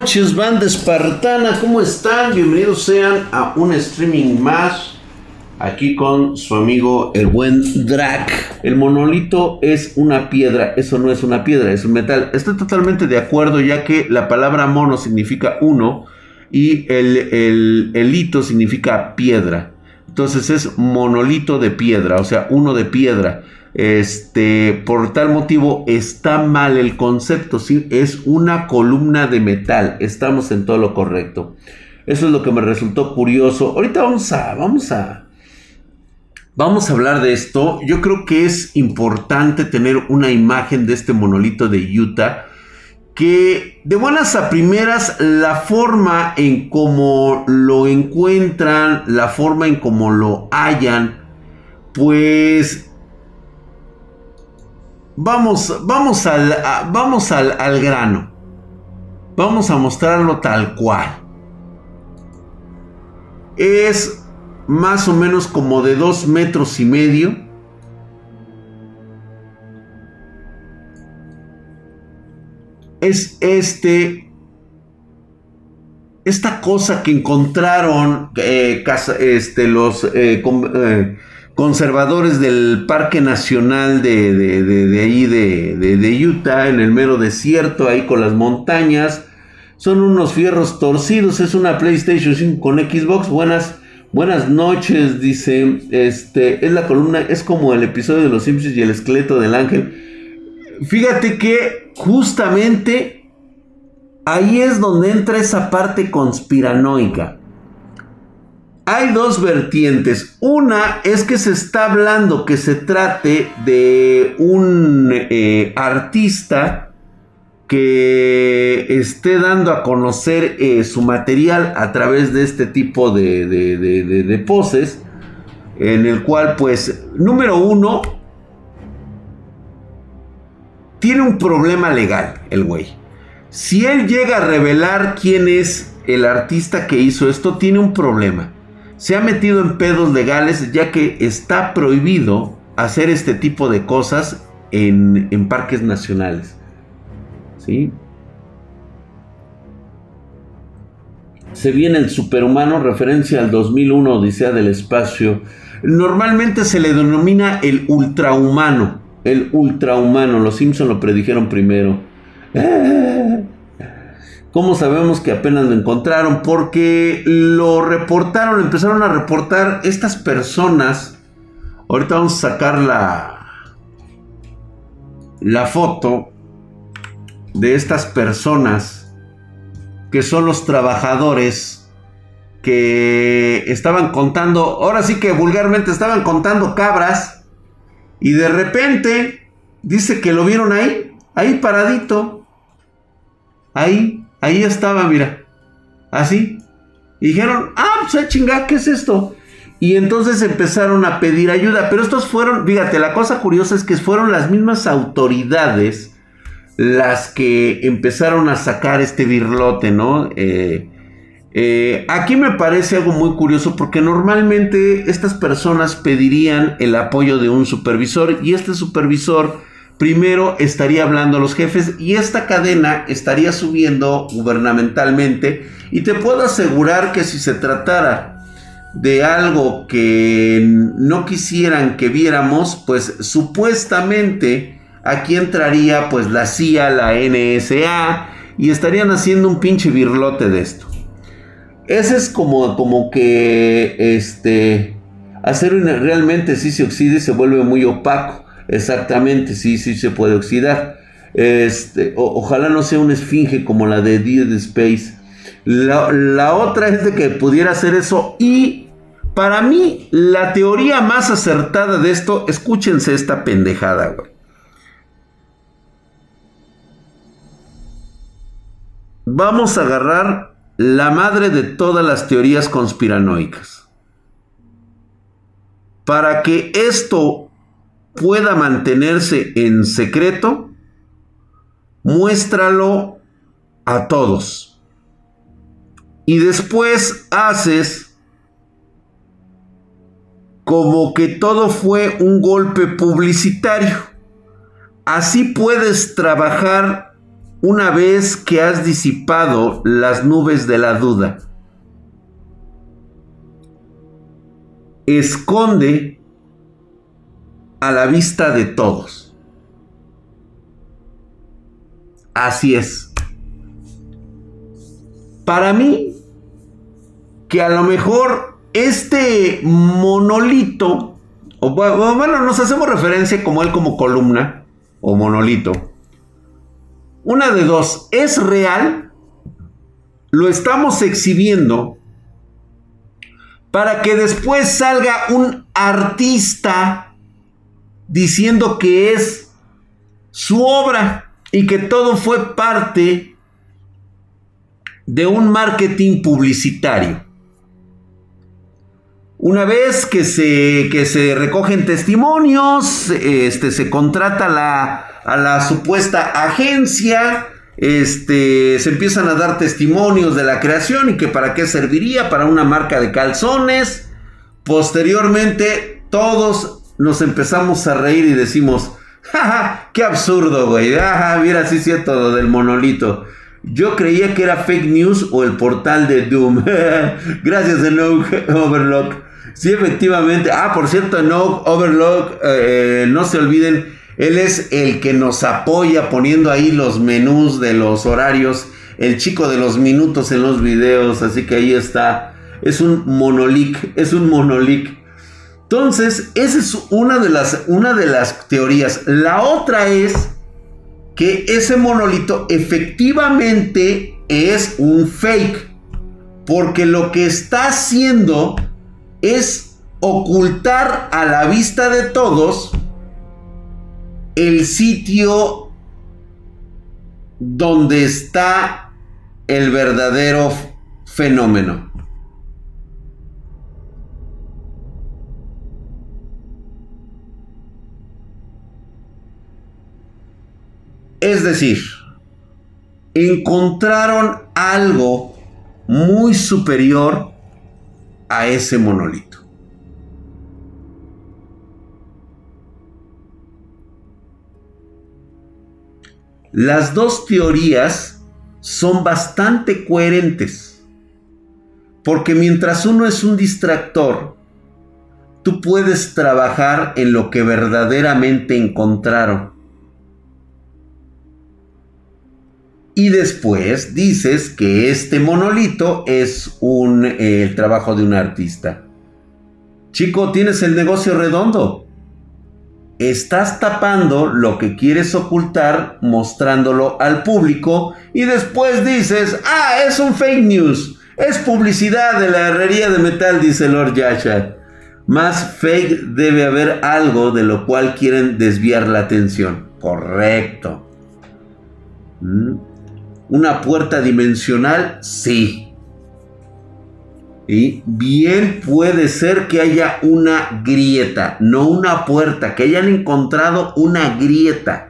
noches, banda espartana, ¿cómo están? Bienvenidos sean a un streaming más. Aquí con su amigo el buen Drac. El monolito es una piedra, eso no es una piedra, es un metal. Estoy totalmente de acuerdo ya que la palabra mono significa uno y el, el, el hito significa piedra. Entonces es monolito de piedra, o sea, uno de piedra. Este, por tal motivo está mal el concepto, ¿sí? es una columna de metal, estamos en todo lo correcto. Eso es lo que me resultó curioso. Ahorita vamos a, vamos a, vamos a hablar de esto. Yo creo que es importante tener una imagen de este monolito de Utah que de buenas a primeras la forma en cómo lo encuentran, la forma en cómo lo hallan, pues Vamos, vamos, al, vamos al, al grano. Vamos a mostrarlo tal cual. Es más o menos como de dos metros y medio. Es este. Esta cosa que encontraron eh, este, los eh, eh, conservadores del Parque Nacional de, de, ahí de, Utah, en el mero desierto, ahí con las montañas. Son unos fierros torcidos, es una PlayStation 5 con Xbox. Buenas, buenas noches, dice. Este, es la columna, es como el episodio de Los Simpsons y el esqueleto del ángel. Fíjate que justamente ahí es donde entra esa parte conspiranoica hay dos vertientes. Una es que se está hablando que se trate de un eh, artista que esté dando a conocer eh, su material a través de este tipo de, de, poses. En el cual, pues, número uno, tiene un problema legal el güey. Si él llega a revelar quién es el artista que hizo esto, tiene un problema se ha metido en pedos legales ya que está prohibido hacer este tipo de cosas en, parques nacionales. ¿Sí? Se viene el superhumano, referencia al 2001 Odisea del Espacio. Normalmente se le denomina el ultrahumano. El ultrahumano. Los Simpson lo predijeron primero. ¿Cómo sabemos que apenas lo encontraron? Porque lo reportaron, empezaron a reportar estas personas. Ahorita vamos a sacar la, la foto de estas personas que son los trabajadores que estaban contando, ahora sí que vulgarmente estaban contando cabras y de repente dice que lo vieron ahí, ahí paradito, ahí Ahí estaba, mira. Así. dijeron, ah, pues chinga, ¿qué es esto? Y entonces empezaron a pedir ayuda. Pero estos fueron, fíjate, la cosa curiosa es que fueron las mismas autoridades las que empezaron a sacar este birlote, ¿no? Eh, eh, aquí me parece algo muy curioso porque normalmente estas personas pedirían el apoyo de un supervisor y este supervisor primero estaría hablando a los jefes y esta cadena estaría subiendo gubernamentalmente y te puedo asegurar que si se tratara de algo que no quisieran que viéramos, pues supuestamente aquí entraría pues la CIA, la NSA y estarían haciendo un pinche birlote de esto. Ese es como, como que este hacer realmente si se oxide se vuelve muy opaco. Exactamente, sí, sí se puede oxidar. Este, ojalá no sea una esfinge como la de Dead Space. La, otra es de que pudiera hacer eso. Y para mí, la teoría más acertada de esto, escúchense esta pendejada, güey. Vamos a agarrar la madre de todas las teorías conspiranoicas. Para que esto pueda mantenerse en secreto, muéstralo a todos. Y después haces como que todo fue un golpe publicitario. Así puedes trabajar una vez que has disipado las nubes de la duda, esconde a la vista de todos. Así es. Para mí, que a lo mejor este monolito, o bueno, nos hacemos referencia como él como columna o monolito. Una de dos, ¿es real? Lo estamos exhibiendo para que después salga un artista diciendo que es su obra y que todo fue parte de un marketing publicitario. Una vez que se, que se recogen testimonios, este, se contrata la, a la supuesta agencia, este, se empiezan a dar testimonios de la creación y que para qué serviría, para una marca de calzones. Posteriormente, todos nos empezamos a reír y decimos, jaja, qué absurdo, güey, ajá, mira, sí es cierto del monolito. Yo creía que era fake news o el portal de Doom. Gracias, Enoch Overlock. Sí, efectivamente. Ah, por cierto, Enoch Overlock, eh, no se olviden él es el que nos apoya poniendo ahí los menús de los horarios, el chico de los minutos en los videos, así que ahí está. Es un monolic, es un monolic. Entonces, esa es una de las, una de las teorías. La otra es que ese monolito efectivamente es un fake. Porque lo que está haciendo es ocultar a la vista de todos el sitio donde está el verdadero fenómeno. Es decir, encontraron algo muy superior a ese monolito. Las dos teorías son bastante coherentes. Porque mientras uno es un distractor, tú puedes trabajar en lo que verdaderamente encontraron. Y después dices que este monolito es un, eh, el trabajo de un artista. Chico, tienes el negocio redondo estás tapando lo que quieres ocultar mostrándolo al público y después dices, ah, es un fake news, es publicidad de la herrería de metal, dice Lord Yasha. Más fake debe haber algo de lo cual quieren desviar la atención. Correcto. ¿Mm? ¿Una puerta dimensional? Sí. Y bien puede ser que haya una grieta, no una puerta, que hayan encontrado una grieta.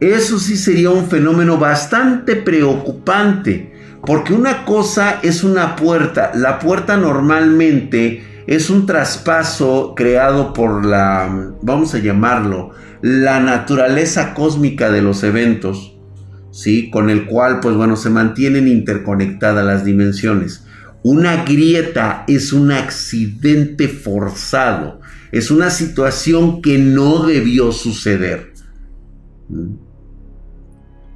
Eso sí sería un fenómeno bastante preocupante, porque una cosa es una puerta. La puerta normalmente es un traspaso creado por la, vamos a llamarlo, la naturaleza cósmica de los eventos, ¿sí? Con el cual, pues bueno, se mantienen interconectadas las dimensiones. Una grieta es un accidente forzado, es una situación que no debió suceder.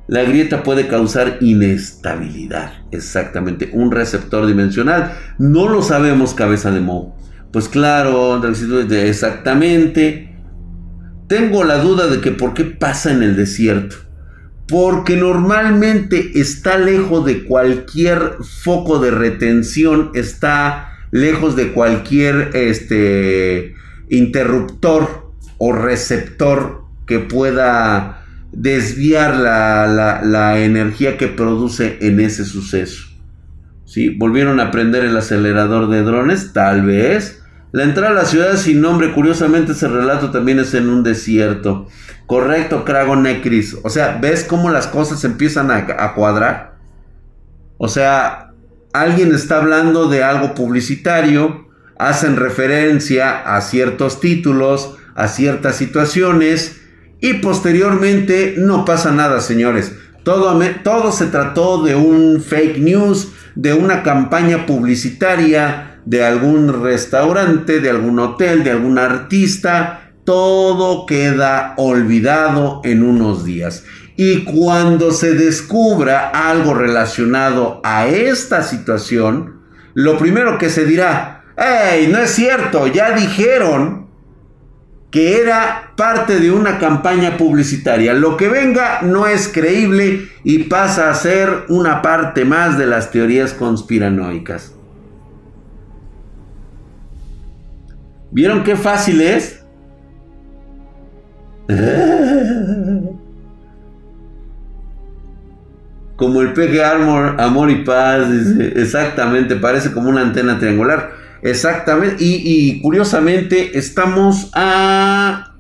La grieta puede causar inestabilidad, exactamente, un receptor dimensional. No lo sabemos, cabeza de mo. Pues claro, exactamente. Tengo la duda de que por qué pasa en el desierto porque normalmente está lejos de cualquier foco de retención, está lejos de cualquier este, interruptor o receptor que pueda desviar la, la, energía que produce en ese suceso. ¿Sí? ¿Volvieron a prender el acelerador de drones? Tal vez. La entrada a la ciudad sin nombre, curiosamente ese relato también es en un desierto. Correcto, Crago Necris. O sea, ¿ves cómo las cosas empiezan a, cuadrar? O sea, alguien está hablando de algo publicitario, hacen referencia a ciertos títulos, a ciertas situaciones y posteriormente no pasa nada, señores. Todo, todo se trató de un fake news, de una campaña publicitaria de algún restaurante, de algún hotel, de algún artista. Todo queda olvidado en unos días. Y cuando se descubra algo relacionado a esta situación, lo primero que se dirá, ¡Ey, no es cierto! Ya dijeron que era parte de una campaña publicitaria. Lo que venga no es creíble y pasa a ser una parte más de las teorías conspiranoicas. ¿Vieron qué fácil es? Como el peje Armor, Amor y Paz, exactamente, parece como una antena triangular. Exactamente. Y, curiosamente, estamos a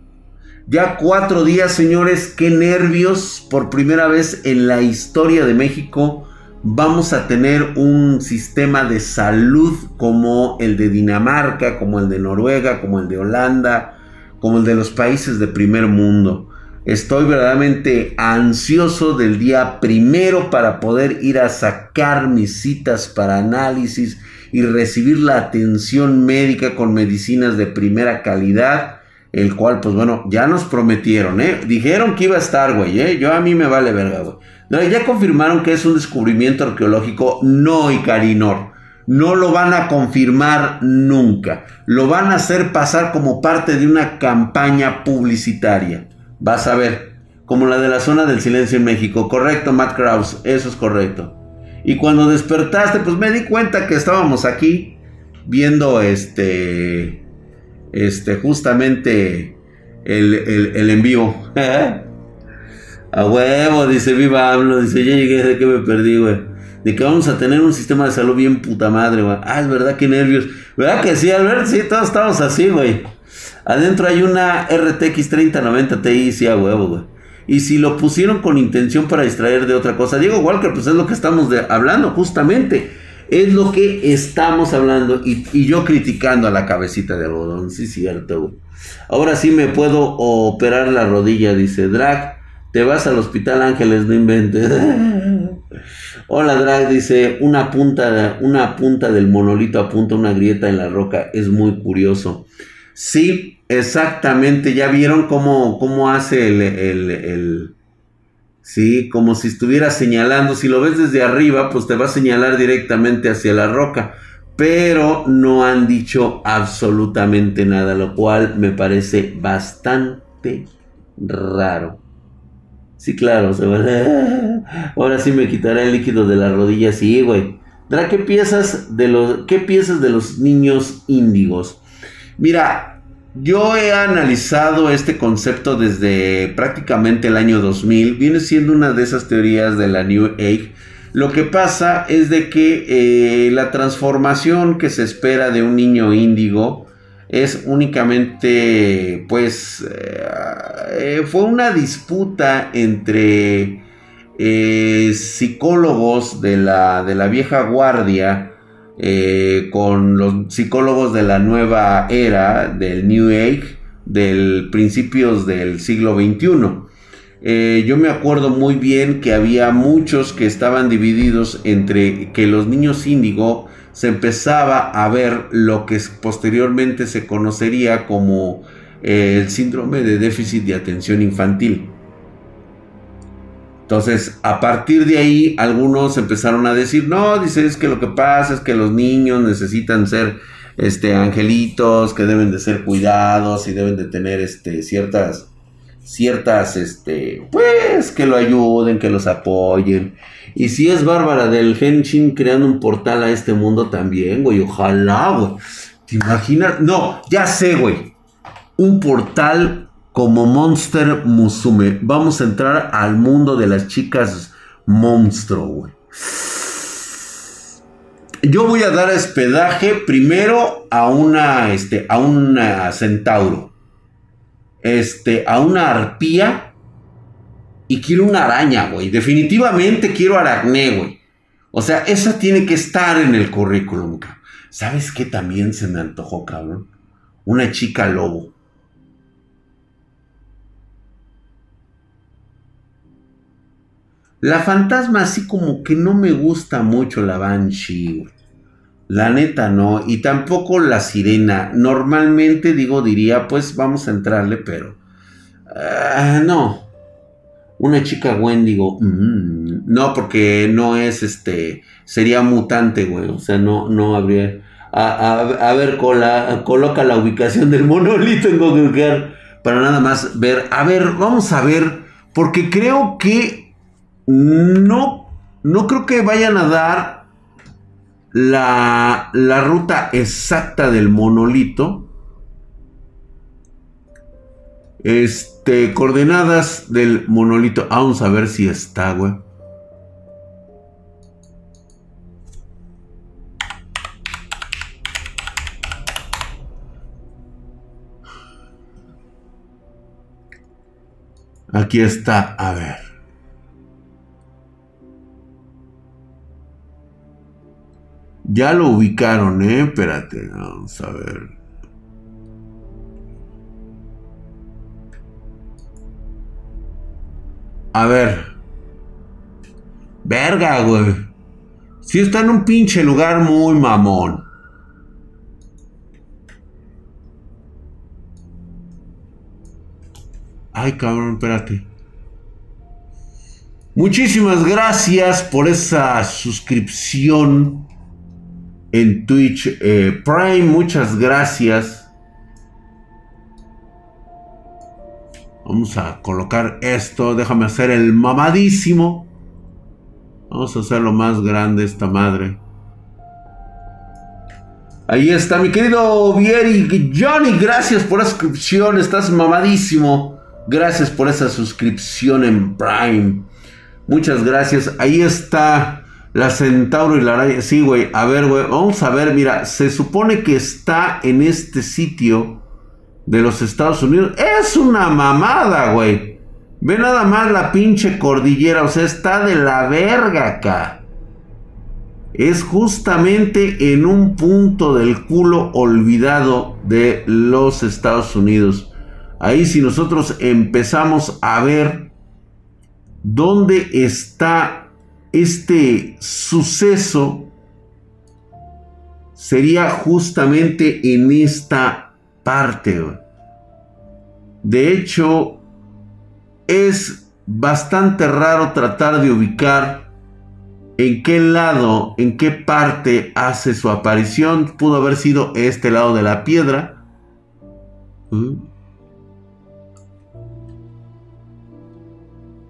ya cuatro días, señores. Qué nervios. Por primera vez en la historia de México vamos a tener un sistema de salud como el de Dinamarca, como el de Noruega, como el de Holanda, como el de los países de primer mundo. Estoy verdaderamente ansioso del día primero para poder ir a sacar mis citas para análisis y recibir la atención médica con medicinas de primera calidad, el cual, pues bueno, ya nos prometieron, ¿eh? Dijeron que iba a estar, güey, ¿eh? Yo a mí me vale verga, güey. Ya confirmaron que es un descubrimiento arqueológico, no, Icarinor. No lo van a confirmar nunca. Lo van a hacer pasar como parte de una campaña publicitaria. Vas a ver. Como la de la zona del silencio en México. Correcto, Matt Krause. Eso es correcto. Y cuando despertaste, pues me di cuenta que estábamos aquí viendo este, este, justamente el, el, en vivo. a huevo, dice Viva hablo dice, ya llegué, de que me perdí, güey. De que vamos a tener un sistema de salud bien puta madre, güey. Ah, es verdad, qué nervios. ¿Verdad que sí, Albert? Sí, todos estamos así, güey. Adentro hay una RTX 3090 Ti, sí, a huevo, güey y si lo pusieron con intención para distraer de otra cosa. Diego Walker, pues es lo que estamos hablando justamente. Es lo que estamos hablando y, yo criticando a la cabecita de algodón, sí, cierto. Ahora sí me puedo operar la rodilla, dice Drag. Te vas al hospital Ángeles, no inventes. Hola Drag, dice, una punta, una punta del monolito apunta una grieta en la roca. Es muy curioso. Sí, exactamente. Ya vieron cómo, cómo hace el, el, Sí, como si estuviera señalando. Si lo ves desde arriba, pues te va a señalar directamente hacia la roca. Pero no han dicho absolutamente nada, lo cual me parece bastante raro. Sí, claro, se va. Ahora sí me quitará el líquido de la rodilla, sí, güey. ¿qué piensas de los, qué piensas de los niños índigos? Mira, yo he analizado este concepto desde prácticamente el año 2000. Viene siendo una de esas teorías de la New Age. Lo que pasa es de que eh, la transformación que se espera de un niño índigo es únicamente, pues, eh, fue una disputa entre eh, psicólogos de la, de la vieja guardia eh, con los psicólogos de la nueva era, del New Age, del principios del siglo XXI. Eh, yo me acuerdo muy bien que había muchos que estaban divididos entre que los niños índigo se empezaba a ver lo que posteriormente se conocería como eh, el síndrome de déficit de atención infantil. Entonces, a partir de ahí, algunos empezaron a decir, no, dice, que lo que pasa es que los niños necesitan ser este, angelitos, que deben de ser cuidados y deben de tener este, ciertas, ciertas, este, pues, que lo ayuden, que los apoyen. Y si es Bárbara del Henshin creando un portal a este mundo también, güey, ojalá, güey. ¿Te imaginas? No, ya sé, güey. Un portal como Monster Musume. Vamos a entrar al mundo de las chicas monstruo, Yo voy a dar hospedaje primero a una, este, a una centauro. Este, a una arpía. Y quiero una araña, güey. Definitivamente quiero aracné, güey. O sea, esa tiene que estar en el currículum. ¿Sabes qué también se me antojó, cabrón? Una chica lobo. La fantasma así como que no me gusta mucho la Banshee, La neta no. Y tampoco la sirena. Normalmente digo, diría, pues vamos a entrarle, pero... Ah, no. Una chica Wendigo. Mm, no, porque no es este. Sería mutante, güey. O sea, no, no habría. A, ver, coloca la ubicación del monolito en Google para nada más ver. A ver, vamos a ver. Porque creo que no. No creo que vayan a dar la, la ruta exacta del monolito. Este, coordenadas del monolito. Vamos a ver si está, güey. Aquí está, a ver. Ya lo ubicaron, ¿eh? Espérate, vamos a ver. A ver. Verga, güey. Si está en un pinche lugar muy mamón. Ay, cabrón, espérate. Muchísimas gracias por esa suscripción en Twitch eh, Prime. Muchas gracias. Vamos a colocar esto. Déjame hacer el mamadísimo. Vamos a hacerlo más grande esta madre. Ahí está mi querido Vieri Johnny. Gracias por la suscripción. Estás mamadísimo. Gracias por esa suscripción en Prime. Muchas gracias. Ahí está la Centauro y la araña. Sí, güey. A ver, güey. Vamos a ver. Mira, se supone que está en este sitio de los Estados Unidos. Es una mamada, güey. Ve nada más la pinche cordillera. O sea, está de la verga acá. Es justamente en un punto del culo olvidado de los Estados Unidos. Ahí si nosotros empezamos a ver dónde está este suceso, sería justamente en esta parte. De hecho, es bastante raro tratar de ubicar en qué lado, en qué parte hace su aparición. Pudo haber sido este lado de la piedra. ¿Mm?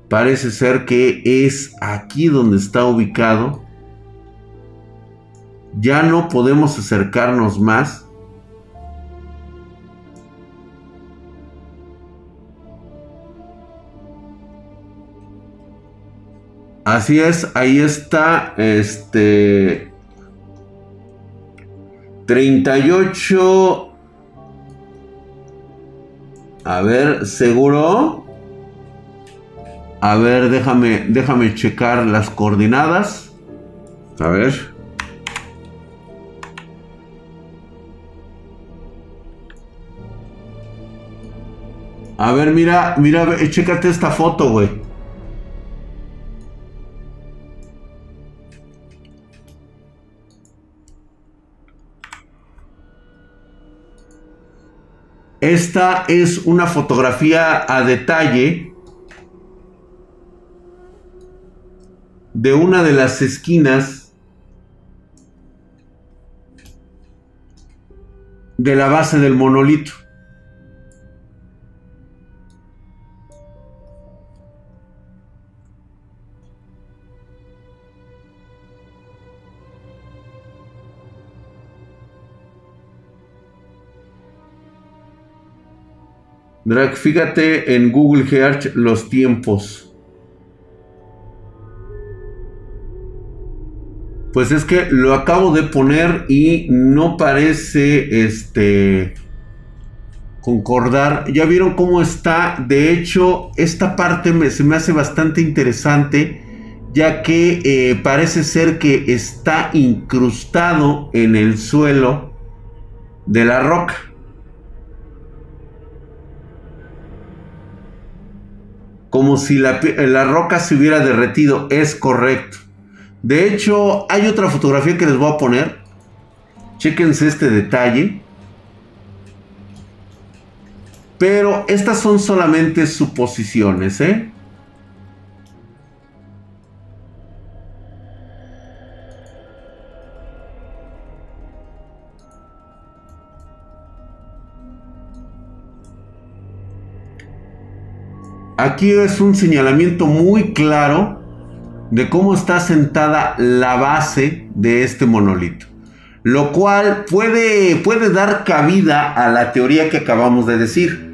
Parece ser que es aquí donde está ubicado. Ya no podemos acercarnos más. Así es, ahí está. Este. 38. A ver, ¿seguro? A ver, déjame, déjame checar las coordenadas. A ver. A ver, mira, mira, chécate esta foto, güey. Esta es una fotografía a detalle de una de las esquinas de la base del monolito. Drag, fíjate en Google Earth los tiempos. Pues es que lo acabo de poner y no parece este concordar. Ya vieron cómo está. De hecho, esta parte se me hace bastante interesante. Ya que eh, parece ser que está incrustado en el suelo de la roca. como si la, la roca se hubiera derretido. Es correcto. De hecho, hay otra fotografía que les voy a poner. Chéquense este detalle. Pero estas son solamente suposiciones, ¿eh? Aquí es un señalamiento muy claro de cómo está sentada la base de este monolito. Lo cual puede, puede dar cabida a la teoría que acabamos de decir.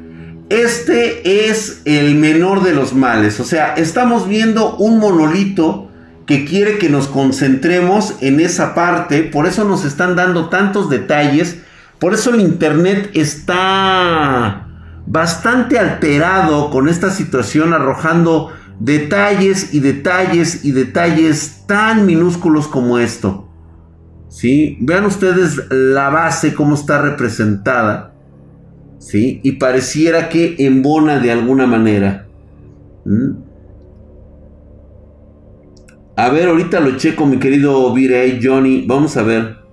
Este es el menor de los males. O sea, estamos viendo un monolito que quiere que nos concentremos en esa parte. Por eso nos están dando tantos detalles. Por eso el Internet está bastante alterado con esta situación, arrojando detalles y detalles y detalles tan minúsculos como esto. ¿Sí? Vean ustedes la base, cómo está representada. ¿Sí? Y pareciera que embona de alguna manera. ¿Mm? A ver, ahorita lo checo, mi querido Virey Johnny. Vamos a ver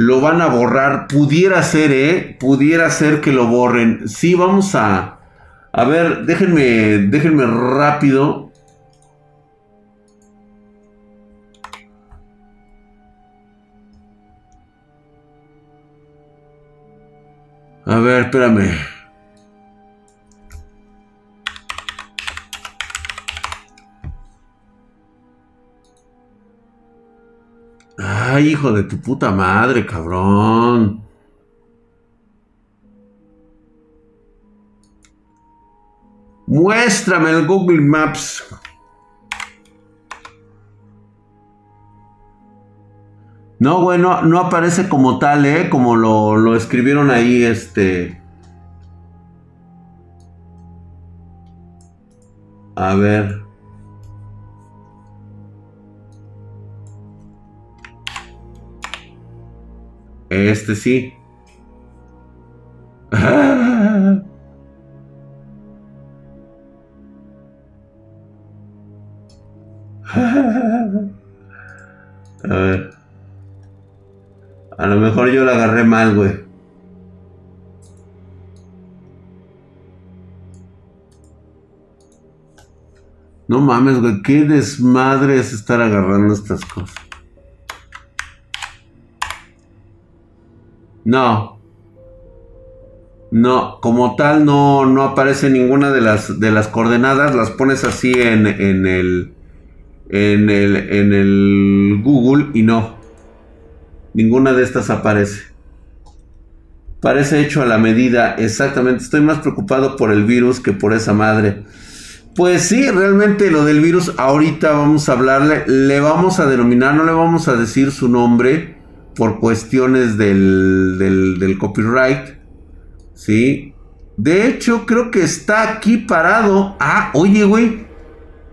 lo van a borrar. Pudiera ser, ¿eh? Pudiera ser que lo borren. Sí, vamos a... A ver, déjenme, déjenme rápido. A ver, espérame. Ay, hijo de tu puta madre, cabrón. Muéstrame el Google Maps. No, bueno, no aparece como tal, ¿eh? Como lo, lo escribieron ahí, este... A ver. Este sí. ver. A lo mejor yo la agarré mal, güey. No mames, güey. Qué desmadre es estar agarrando estas cosas. No. No, como tal no, no aparece ninguna de las, de las coordenadas, las pones así en, en, el, en, el, en el Google y no. Ninguna de estas aparece. Parece hecho a la medida, exactamente. Estoy más preocupado por el virus que por esa madre. Pues sí, realmente lo del virus, ahorita vamos a hablarle, le vamos a denominar, no le vamos a decir su nombre por cuestiones del, del, copyright. ¿Sí? De hecho, creo que está aquí parado. Ah, oye, güey.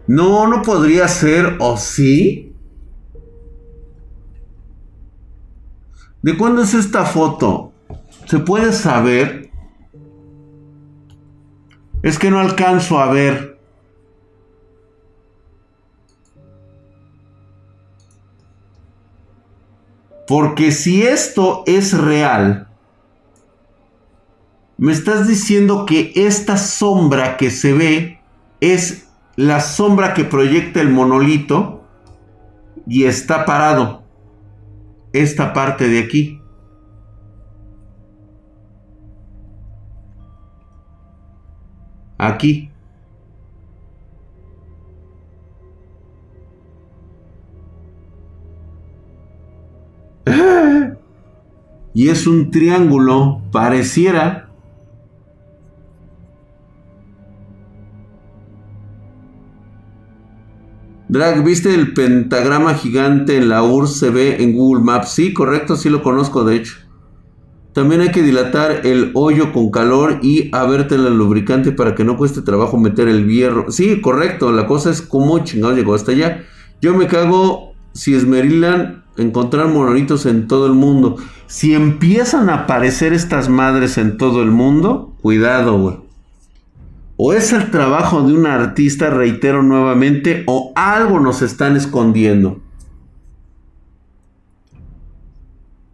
No, no podría ser, ¿o sí? ¿De cuándo es esta foto? ¿Se puede saber? Es que no alcanzo a ver. Porque si esto es real, me estás diciendo que esta sombra que se ve es la sombra que proyecta el monolito y está parado. Esta parte de aquí. Aquí. y es un triángulo, pareciera. Drag, ¿viste el pentagrama gigante en la URSS? Se ve en Google Maps. Sí, correcto, sí lo conozco, de hecho. También hay que dilatar el hoyo con calor y verte el lubricante para que no cueste trabajo meter el hierro. Sí, correcto. La cosa es cómo chingado llegó hasta allá. Yo me cago si es Maryland encontrar monolitos en todo el mundo. Si empiezan a aparecer estas madres en todo el mundo, cuidado, güey. O es el trabajo de un artista, reitero nuevamente, o algo nos están escondiendo.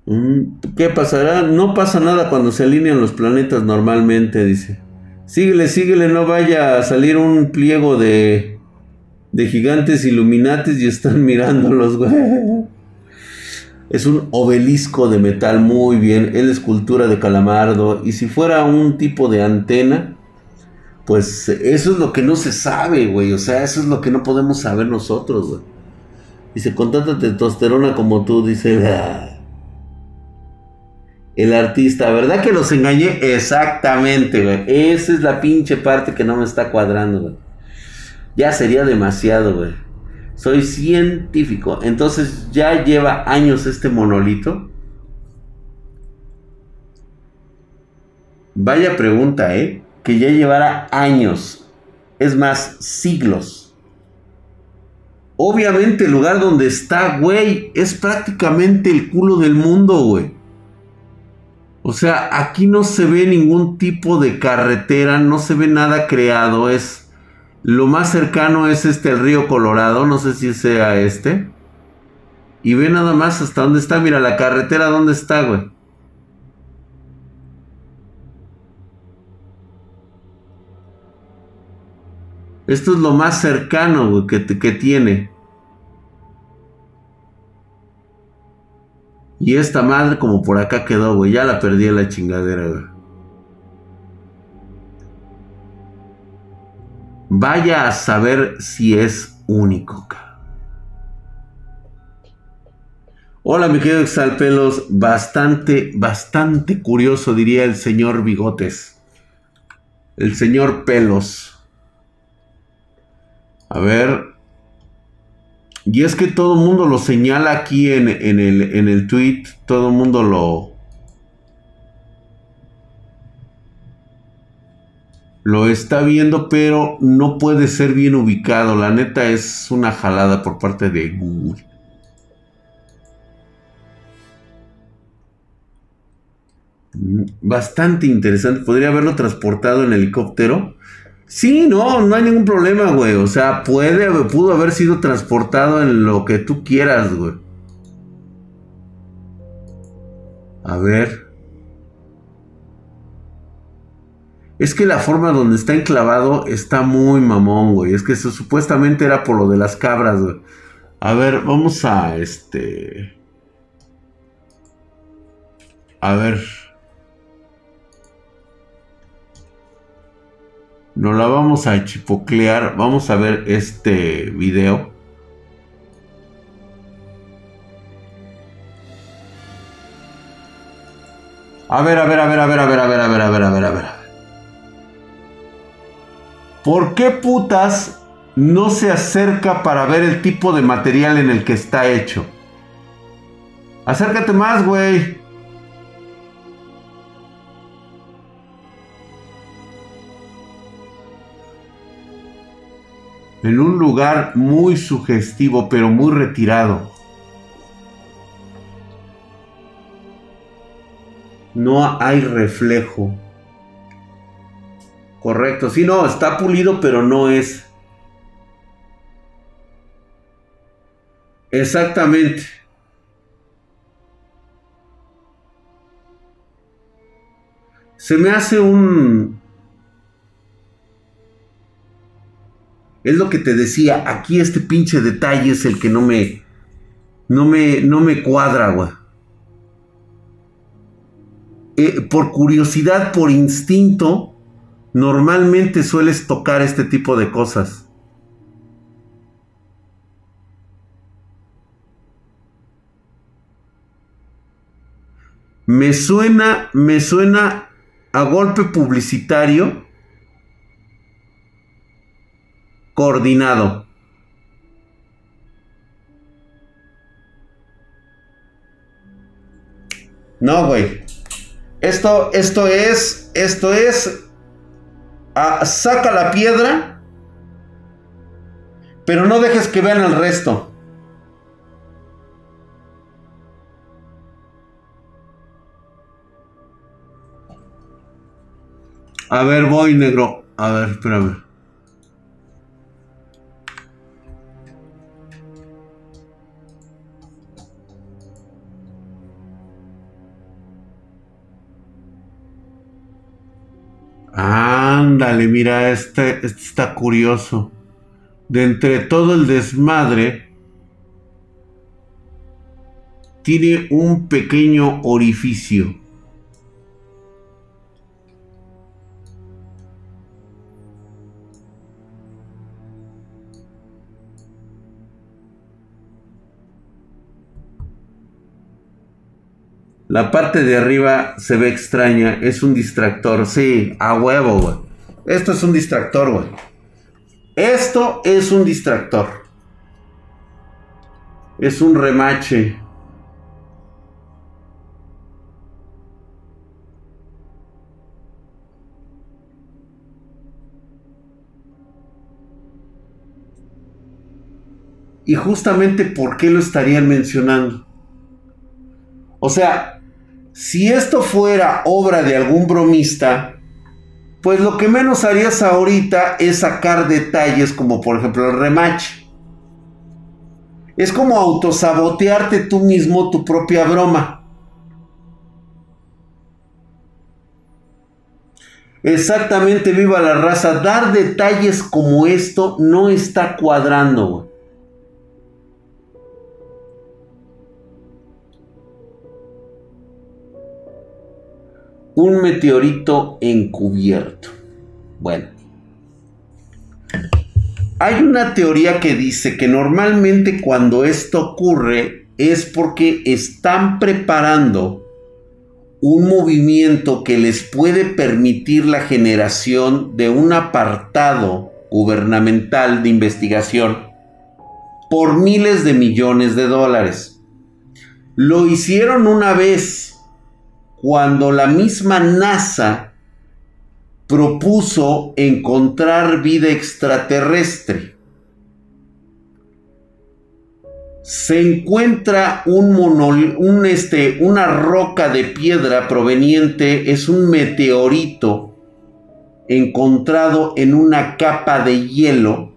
Mm, ¿Qué pasará? No pasa nada cuando se alinean los planetas normalmente, dice. Síguele, síguele, no vaya a salir un pliego de, de gigantes iluminates y están mirándolos, güey. Es un obelisco de metal muy bien, es la escultura de Calamardo. Y si fuera un tipo de antena, pues eso es lo que no se sabe, güey. O sea, eso es lo que no podemos saber nosotros, güey. Dice, con tanta testosterona como tú, dice... Ah". El artista, ¿verdad que los engañé? Exactamente, güey. Esa es la pinche parte que no me está cuadrando, güey. Ya sería demasiado, güey. Soy científico. Entonces ya lleva años este monolito. Vaya pregunta, ¿eh? Que ya llevara años. Es más, siglos. Obviamente el lugar donde está, güey, es prácticamente el culo del mundo, güey. O sea, aquí no se ve ningún tipo de carretera, no se ve nada creado, es lo más cercano es este el río Colorado, no sé si sea este. Y ve nada más hasta dónde está, mira la carretera dónde está, güey. Esto es lo más cercano, que, que tiene. Y esta madre como por acá quedó, güey. Ya la perdí en la chingadera, güey. Vaya a saber si es único. Hola, mi querido Exalpelos. Bastante, bastante curioso, diría el señor Bigotes. El señor Pelos. A ver, y es que todo el mundo lo señala aquí en, el, en el tweet, todo el mundo lo... Lo está viendo, pero no puede ser bien ubicado. La neta es una jalada por parte de Google. Bastante interesante. Podría haberlo transportado en helicóptero Sí, no, no hay ningún problema, güey. O sea, puede, pudo haber sido transportado en lo que tú quieras, güey. A ver. Es que la forma donde está enclavado está muy mamón, güey. Es que eso supuestamente era por lo de las cabras, güey. A ver, vamos a este. A ver. Nos la vamos a chipoclear. Vamos a ver este video. A ver, a ver, a ver, a ver, a ver, a ver, a ver, a ver, a ver, a ver. ¿Por qué putas no se acerca para ver el tipo de material en el que está hecho? Acércate más, güey. En un lugar muy sugestivo, pero muy retirado. No hay reflejo. Correcto, sí, no, está pulido, pero no es. Exactamente. Se me hace un, Es lo que te decía, aquí este pinche detalle es el que no me, no me, no me cuadra, güey. Eh, por curiosidad, por instinto, normalmente sueles tocar este tipo de cosas. Me suena, me suena a golpe publicitario coordinado. No, güey. Esto, esto es, esto es, ah, saca la piedra, pero no dejes que vean el resto. A ver, voy, negro. A ver, espérame. Ándale, mira, este, este, está curioso. De entre todo el desmadre, tiene un pequeño orificio. La parte de arriba se ve extraña, es un distractor, sí, a huevo, güey. Esto es un distractor, güey. Esto es un distractor. Es un remache. Y justamente por qué lo estarían mencionando. O sea, si esto fuera obra de algún bromista, pues lo que menos harías ahorita es sacar detalles como por ejemplo el remache. Es como autosabotearte tú mismo tu propia broma. Exactamente, viva la raza. Dar detalles como esto no está cuadrando. Un meteorito encubierto. Bueno. Hay una teoría que dice que normalmente cuando esto ocurre es porque están preparando un movimiento que les puede permitir la generación de un apartado gubernamental de investigación por miles de millones de dólares. Lo hicieron una vez cuando la misma NASA propuso encontrar vida extraterrestre. Se encuentra un, un este, una roca de piedra proveniente, es un meteorito encontrado en una capa de hielo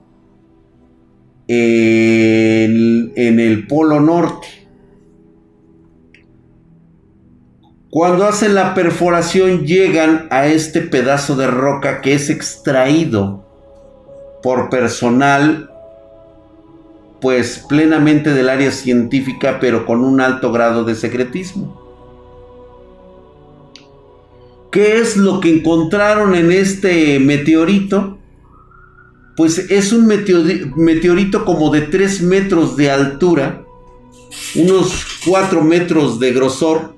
en el Polo Norte. Cuando hacen la perforación llegan a este pedazo de roca que es extraído por personal pues plenamente del área científica pero con un alto grado de secretismo. ¿Qué es lo que encontraron en este meteorito? Pues es un meteorito como de 3 metros de altura, unos 4 metros de grosor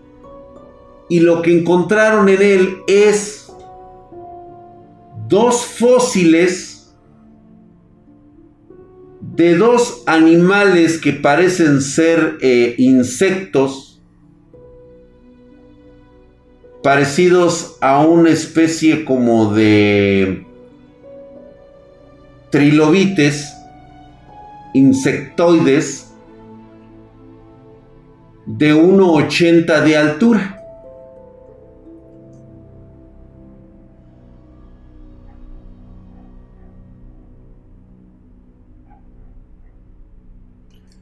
y lo que encontraron en él es dos fósiles de dos animales que parecen ser eh, insectos parecidos a una especie como de trilobites insectoides de 1,80 de altura.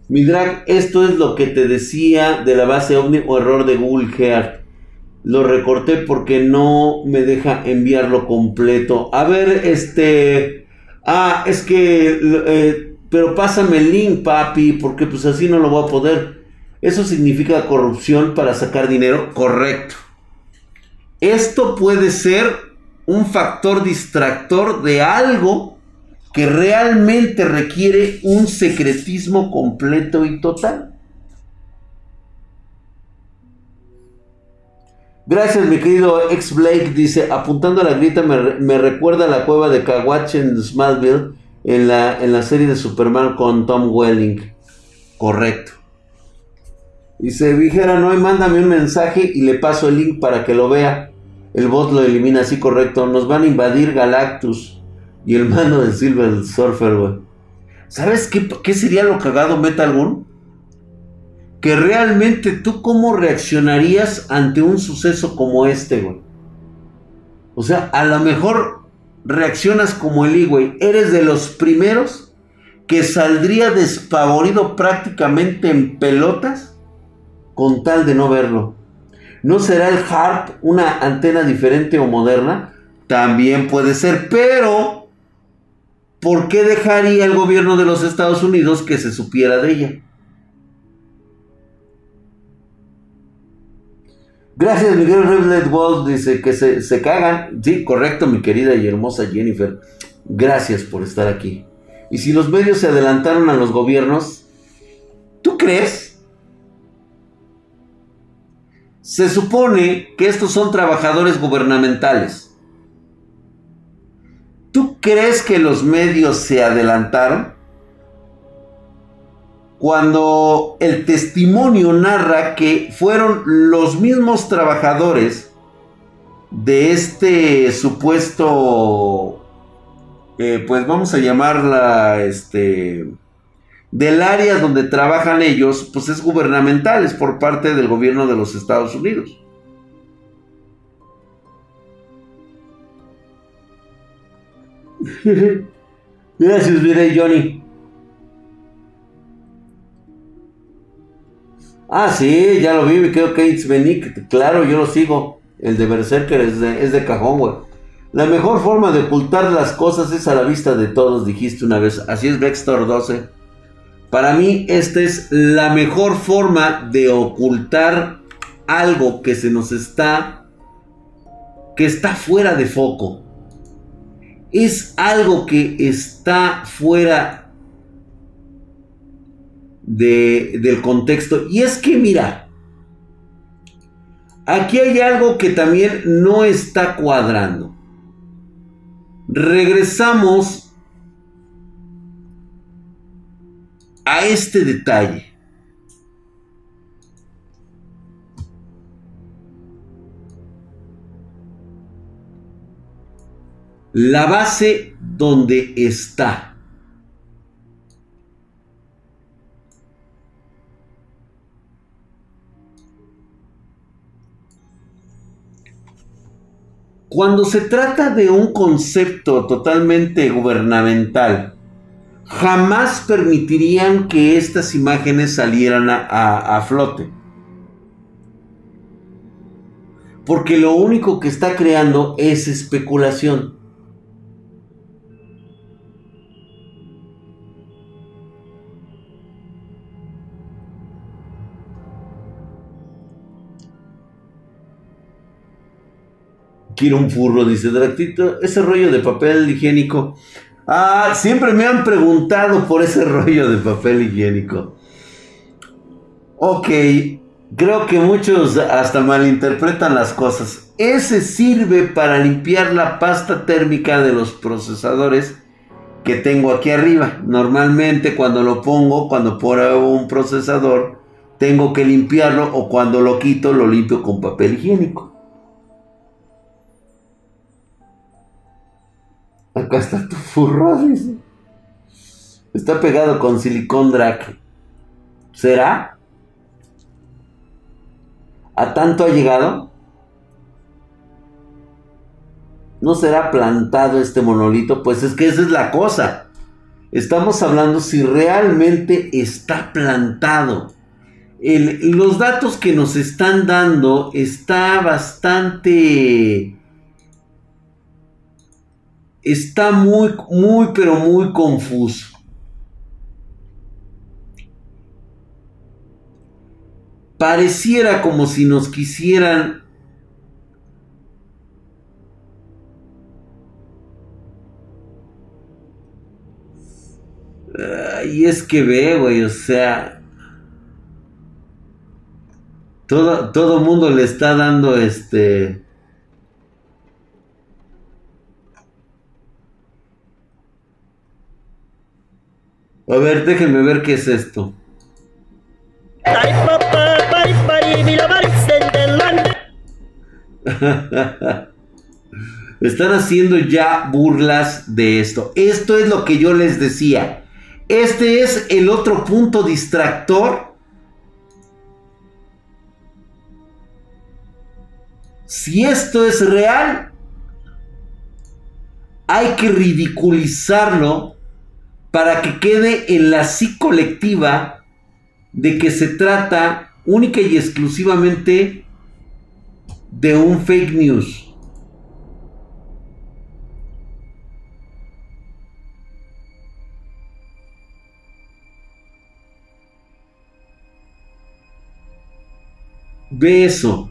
Mi drag, esto es lo que te decía de la base OVNI o error de Google Earth. Lo recorté porque no me deja enviarlo completo. A ver, este... Ah, es que... Eh, pero pásame el link, papi, porque pues así no lo voy a poder. ¿Eso significa corrupción para sacar dinero? Correcto. Esto puede ser un factor distractor de algo que realmente requiere un secretismo completo y total. Gracias, mi querido ex Blake. Dice, apuntando a la grita, me, recuerda a la cueva de Kawach en Smallville en la, en la serie de Superman con Tom Welling. Correcto. Dice, Vigera, no, y mándame un mensaje y le paso el link para que lo vea. El bot lo elimina así, correcto. Nos van a invadir Galactus. Y el mano del Silver Surfer, güey. ¿Sabes qué, sería lo cagado, Metal Gun? Que realmente tú cómo reaccionarías ante un suceso como este, güey. O sea, a lo mejor reaccionas como el güey. Eres de los primeros que saldría despavorido prácticamente en pelotas con tal de no verlo. ¿No será el HARP una antena diferente o moderna? También puede ser, pero ¿por qué dejaría el gobierno de los Estados Unidos que se supiera de ella? Gracias, Miguel Revlet Wolf. Dice que se, se, cagan. Sí, correcto, mi querida y hermosa Jennifer. Gracias por estar aquí. Y si los medios se adelantaron a los gobiernos, ¿tú crees? Se supone que estos son trabajadores gubernamentales. ¿Tú crees que los medios se adelantaron? cuando el testimonio narra que fueron los mismos trabajadores de este supuesto, eh, pues vamos a llamarla, este, del área donde trabajan ellos, pues es gubernamental, es por parte del gobierno de los Estados Unidos. Gracias, mire Johnny. Ah, sí, ya lo vi, me quedo Kates Benick. Claro, yo lo sigo. El de Berserker es de, es de cajón, güey. La mejor forma de ocultar las cosas es a la vista de todos, dijiste una vez. Así es Vextor 12. Para mí, esta es la mejor forma de ocultar algo que se nos está. que está fuera de foco. Es algo que está fuera del contexto. Y es que, mira, aquí hay algo que también no está cuadrando. Regresamos a este detalle. La base donde está. Cuando se trata de un concepto totalmente gubernamental, jamás permitirían que estas imágenes salieran a, flote. Porque lo único que está creando es especulación. Quiero un furro, dice Dractito. Ese rollo de papel higiénico. Ah, siempre me han preguntado por ese rollo de papel higiénico. Ok, creo que muchos hasta malinterpretan las cosas. Ese sirve para limpiar la pasta térmica de los procesadores que tengo aquí arriba. Normalmente cuando lo pongo, cuando pongo un procesador, tengo que limpiarlo o cuando lo quito lo limpio con papel higiénico. Acá está tu furro. Está pegado con silicón drag. ¿Será? ¿A tanto ha llegado? ¿No será plantado este monolito? Pues es que esa es la cosa. Estamos hablando si realmente está plantado. los datos que nos están dando está bastante está muy, muy, pero muy confuso. Pareciera como si nos quisieran y es que ve, güey, o sea. Todo, todo mundo le está dando este. A ver, déjenme ver qué es esto. Están haciendo ya burlas de esto. Esto es lo que yo les decía. Este es el otro punto distractor. Si esto es real, hay que ridiculizarlo para que quede en la sí colectiva de que se trata única y exclusivamente de un fake news. Ve eso.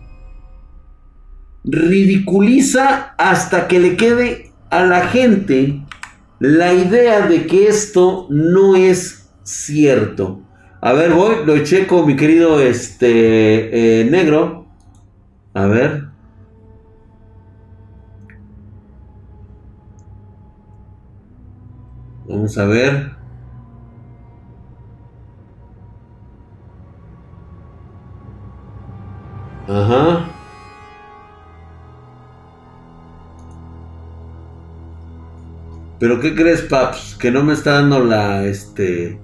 Ridiculiza hasta que le quede a la gente la idea de que esto no es cierto. A ver, voy, lo checo, mi querido este eh, negro. A ver. Vamos a ver. Ajá. Pero ¿qué crees, Paps? Que no me está dando la, este...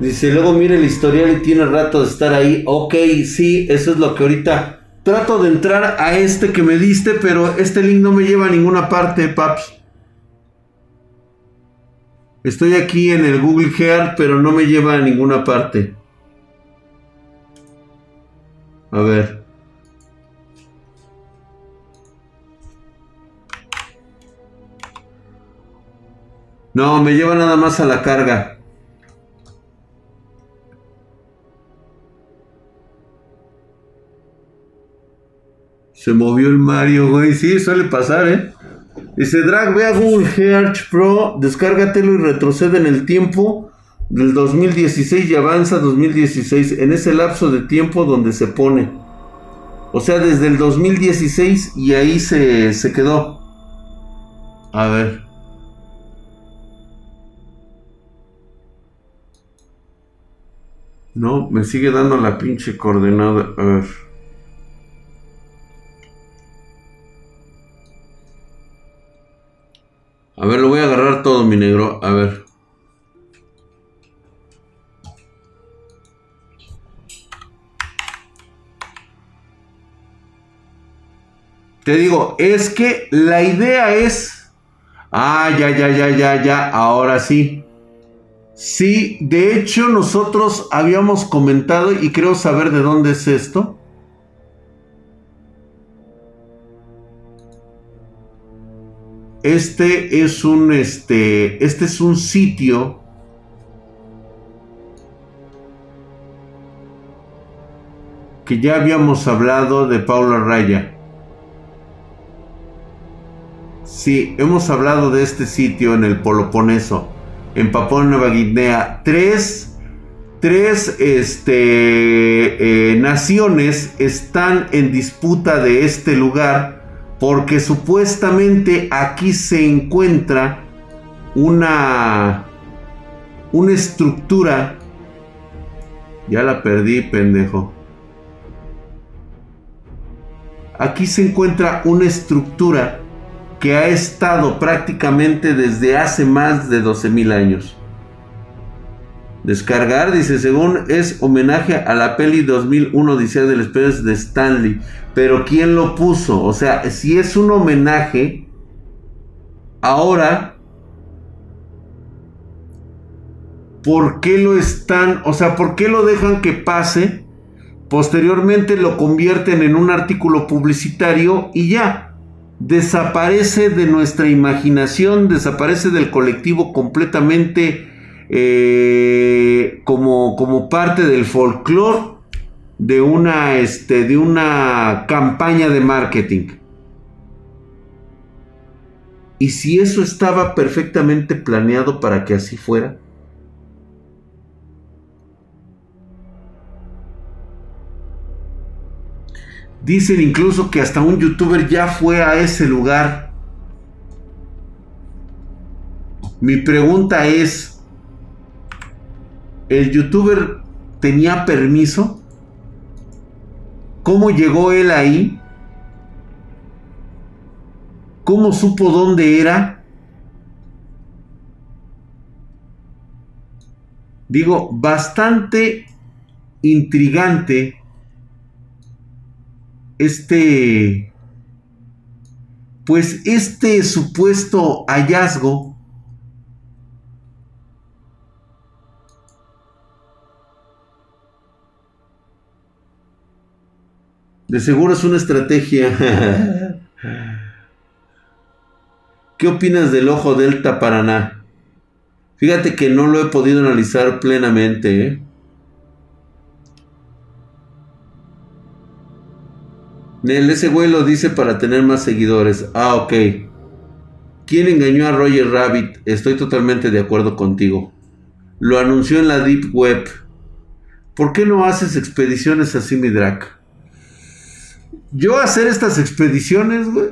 Dice, luego mire el historial y tiene rato de estar ahí. Ok, sí, eso es lo que ahorita trato de entrar a este que me diste, pero este link no me lleva a ninguna parte, paps. Estoy aquí en el Google Earth, pero no me lleva a ninguna parte. A ver. No, me lleva nada más a la carga. Se movió el Mario, güey. Sí, suele pasar, ¿eh? Dice Drag, ve a Google Search Pro, descárgatelo y retrocede en el tiempo del 2016 y avanza 2016 en ese lapso de tiempo donde se pone. O sea, desde el 2016 y ahí se, se quedó. A ver. No, me sigue dando la pinche coordenada. A ver. A ver, lo voy a agarrar todo, mi negro. A ver. Te digo, es que la idea es... Ah, ya, ya, ya, ya, ya. Ahora sí. Sí, de hecho nosotros habíamos comentado y creo saber de dónde es esto. Este es un este este es un sitio que ya habíamos hablado de Paula Raya. Sí, hemos hablado de este sitio en el Peloponeso, en Papua Nueva Guinea. Tres, tres este, eh, naciones están en disputa de este lugar porque supuestamente aquí se encuentra una una estructura. Ya la perdí pendejo. Aquí se encuentra una estructura que ha estado prácticamente desde hace más de 12.000 años Descargar, dice, según es homenaje a la peli 2001 Odisea del Espacio de Stanley. Pero ¿quién lo puso? O sea, si es un homenaje, ahora, ¿por qué lo están, o sea, por qué lo dejan que pase? Posteriormente lo convierten en un artículo publicitario y ya. Desaparece de nuestra imaginación, desaparece del colectivo completamente eh, como, como parte del folclore de una, este, de una campaña de marketing. ¿Y si eso estaba perfectamente planeado para que así fuera? Dicen incluso que hasta un youtuber ya fue a ese lugar. Mi pregunta es, el youtuber tenía permiso. ¿Cómo llegó él ahí? ¿Cómo supo dónde era? Digo, bastante intrigante este, pues este supuesto hallazgo De seguro es una estrategia. ¿Qué opinas del ojo delta Paraná? Fíjate que no lo he podido analizar plenamente. ¿eh? ese güey lo dice para tener más seguidores. Ah, ok. ¿Quién engañó a Roger Rabbit? Estoy totalmente de acuerdo contigo. Lo anunció en la Deep Web. ¿Por qué no haces expediciones así, mi Drac? Yo hacer estas expediciones, güey.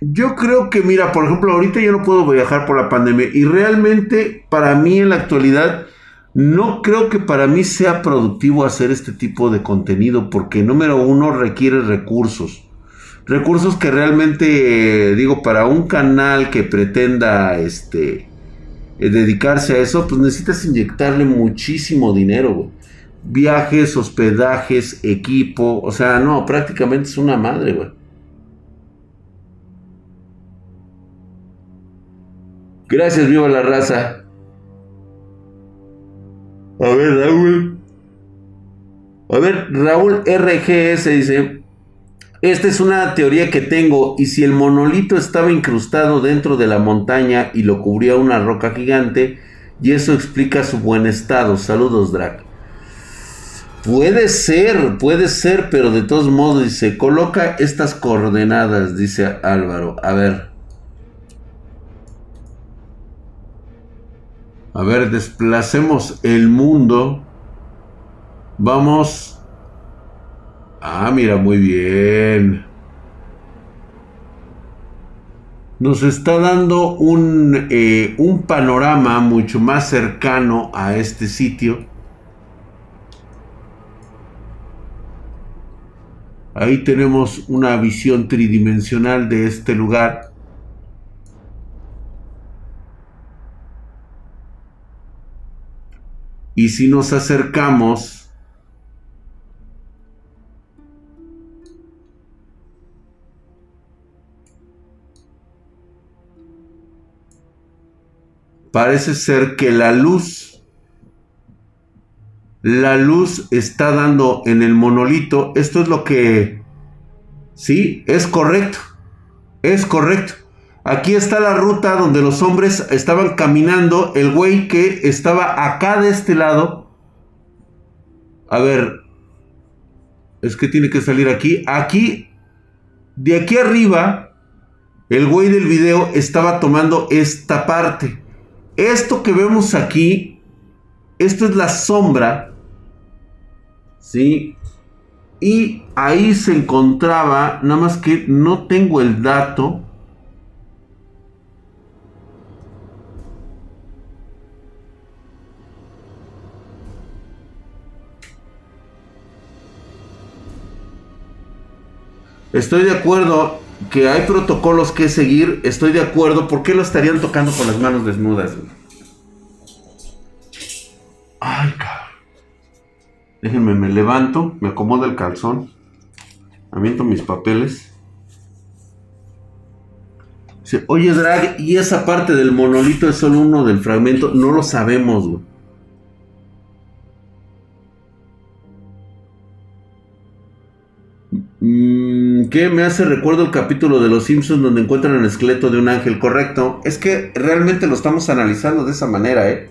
Yo creo que, mira, por ejemplo, ahorita yo no puedo viajar por la pandemia. Y realmente, para mí en la actualidad, no creo que para mí sea productivo hacer este tipo de contenido. Porque, número uno, requiere recursos. Recursos que realmente, digo, para un canal que pretenda, este, eh, dedicarse a eso, pues necesitas inyectarle muchísimo dinero, güey viajes, hospedajes, equipo. O sea, no, prácticamente es una madre, güey. Gracias, viva la raza. A ver, Raúl. A ver, Raúl RGS dice, esta es una teoría que tengo y si el monolito estaba incrustado dentro de la montaña y lo cubría una roca gigante, y eso explica su buen estado. Saludos, Drac. Puede ser, puede ser, pero de todos modos dice, coloca estas coordenadas, dice Álvaro. A ver. A ver, desplacemos el mundo. Vamos. Ah, mira, muy bien. Nos está dando un, eh, un panorama mucho más cercano a este sitio. Ahí tenemos una visión tridimensional de este lugar. Y si nos acercamos, parece ser que la luz la luz está dando en el monolito. Esto es lo que... Sí, es correcto. Es correcto. Aquí está la ruta donde los hombres estaban caminando. El güey que estaba acá de este lado. A ver. Es que tiene que salir aquí. Aquí. De aquí arriba. El güey del video estaba tomando esta parte. Esto que vemos aquí. Esto es la sombra ¿sí? Y ahí se encontraba, nada más que no tengo el dato. Estoy de acuerdo que hay protocolos que seguir. Estoy de acuerdo. ¿Por qué lo estarían tocando con las manos desnudas? Ay, cabrón. Déjenme, me levanto, me acomodo el calzón, aviento mis papeles. Oye, Drag, ¿y esa parte del monolito es solo uno del fragmento? No lo sabemos, güey. Mm, ¿Qué me hace recuerdo el capítulo de Los Simpsons donde encuentran el esqueleto de un ángel? Correcto. Es que realmente lo estamos analizando de esa manera, ¿eh?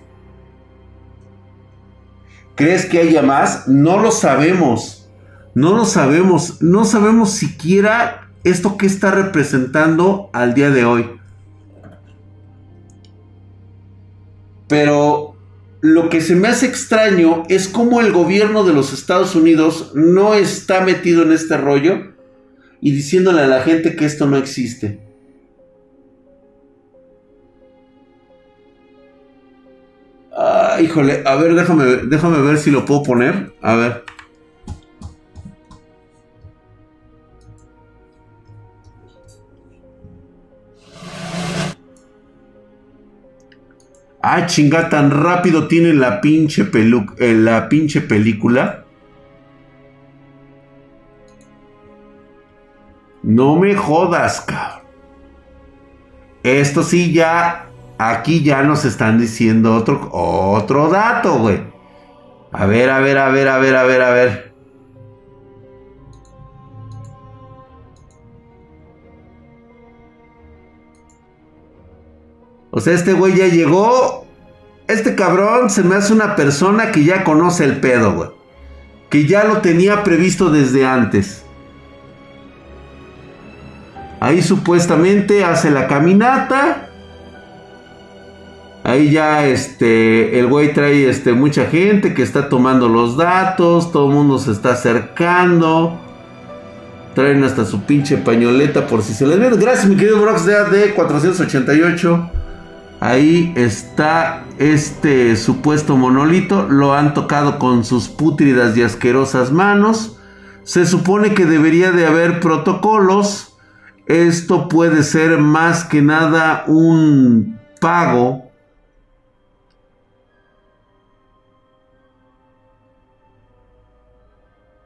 ¿Crees que haya más? No lo sabemos. No lo sabemos. No sabemos siquiera esto que está representando al día de hoy. Pero lo que se me hace extraño es cómo el gobierno de los Estados Unidos no está metido en este rollo y diciéndole a la gente que esto no existe. Ah, híjole, a ver, déjame, déjame ver si lo puedo poner. A ver. Ah, chinga, tan rápido tiene la pinche pelu eh, la pinche película. No me jodas, cabrón. Esto sí ya aquí ya nos están diciendo otro, otro dato, güey. A ver, a ver, a ver, a ver, a ver, a ver. O sea, este güey ya llegó. Este cabrón se me hace una persona que ya conoce el pedo, güey. Que ya lo tenía previsto desde antes. Ahí supuestamente hace la caminata. Ahí ya este el güey trae este mucha gente que está tomando los datos, todo el mundo se está acercando. Traen hasta su pinche pañoleta por si se les ve. Gracias mi querido Brox de AD 488. Ahí está este supuesto monolito. Lo han tocado con sus pútridas y asquerosas manos. Se supone que debería de haber protocolos. Esto puede ser más que nada un pago.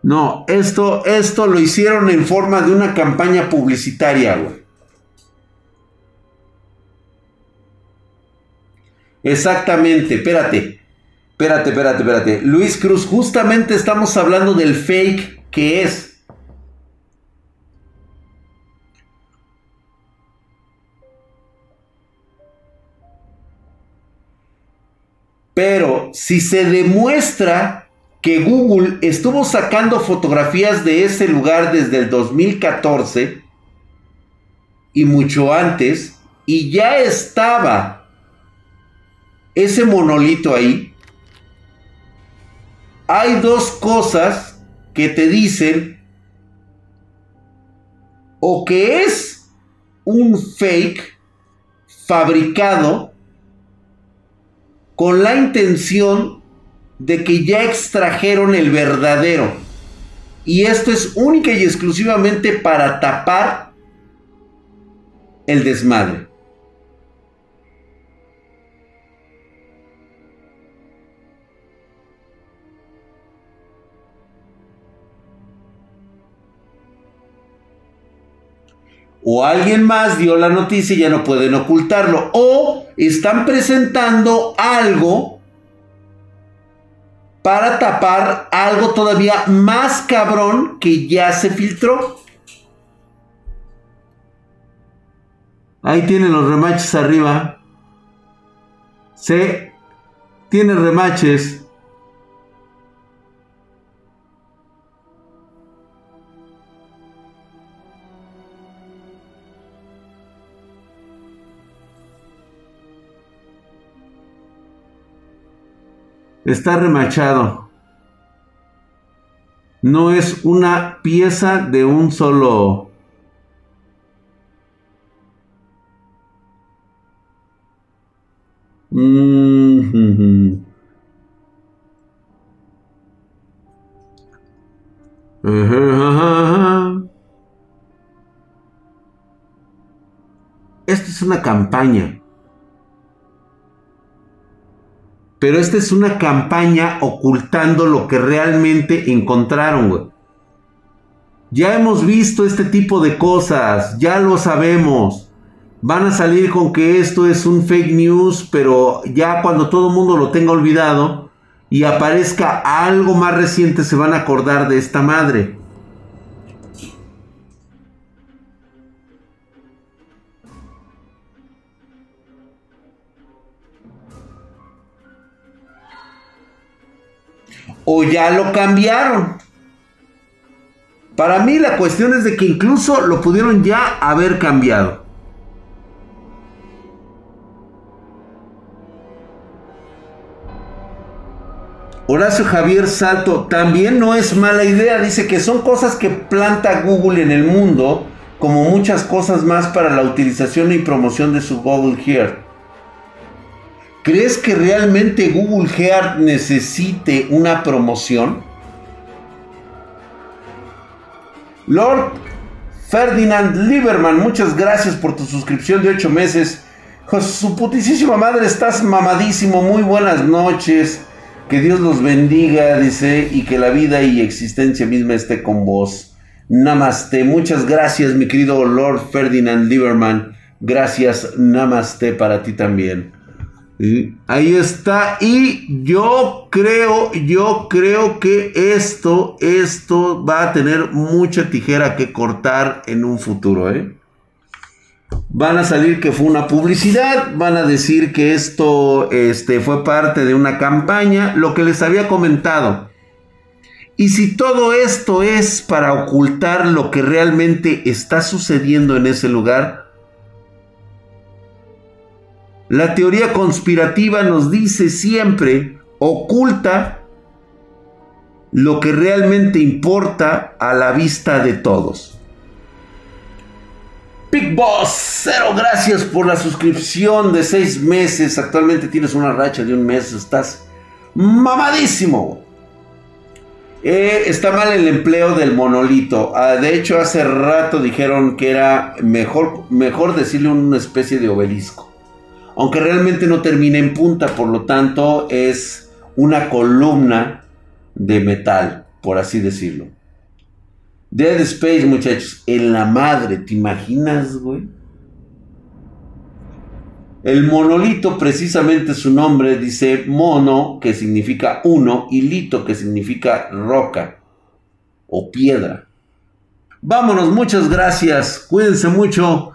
No, esto, esto lo hicieron en forma de una campaña publicitaria, güey. Exactamente, espérate. Espérate, espérate, espérate. Luis Cruz, justamente estamos hablando del fake que es. Pero si se demuestra que Google estuvo sacando fotografías de ese lugar desde el 2014 y mucho antes, y ya estaba ese monolito ahí, hay dos cosas que te dicen o que es un fake fabricado con la intención de que ya extrajeron el verdadero. Y esto es única y exclusivamente para tapar el desmadre. o alguien más dio la noticia y ya no pueden ocultarlo, o están presentando algo para tapar algo todavía más cabrón que ya se filtró. Ahí tienen los remaches arriba. Se tiene remaches. Está remachado. No es una pieza de un solo... Esta es una campaña. Pero esta es una campaña ocultando lo que realmente encontraron. Ya hemos visto este tipo de cosas, ya lo sabemos. Van a salir con que esto es un fake news, pero ya cuando todo el mundo lo tenga olvidado y aparezca algo más reciente se van a acordar de esta madre. O ya lo cambiaron. Para mí la cuestión es de que incluso lo pudieron ya haber cambiado. Horacio Javier Salto también no es mala idea. Dice que son cosas que planta Google en el mundo, como muchas cosas más para la utilización y promoción de su Google Here. ¿Crees que realmente Google Heart necesite una promoción? Lord Ferdinand Lieberman, muchas gracias por tu suscripción de 8 meses. su putísima madre, estás mamadísimo. Muy buenas noches. Que Dios los bendiga, dice, y que la vida y existencia misma esté con vos. Namaste. Muchas gracias, mi querido Lord Ferdinand Lieberman. Gracias, namaste para ti también. Ahí está. Y yo creo, yo creo que esto, esto va a tener mucha tijera que cortar en un futuro, ¿eh? Van a salir que fue una publicidad, van a decir que esto este, fue parte de una campaña, lo que les había comentado. Y si todo esto es para ocultar lo que realmente está sucediendo en ese lugar, la teoría conspirativa nos dice siempre, oculta lo que realmente importa a la vista de todos. Big Boss, cero gracias por la suscripción de seis meses. Actualmente tienes una racha de un mes, estás mamadísimo. Eh, está mal el empleo del monolito. Ah, de hecho, hace rato dijeron que era mejor, mejor decirle una especie de obelisco. Aunque realmente no termina en punta, por lo tanto es una columna de metal, por así decirlo. Dead Space, muchachos, en la madre, ¿te imaginas, güey? El monolito, precisamente su nombre, dice mono, que significa uno, y lito, que significa roca o piedra. Vámonos, muchas gracias, cuídense mucho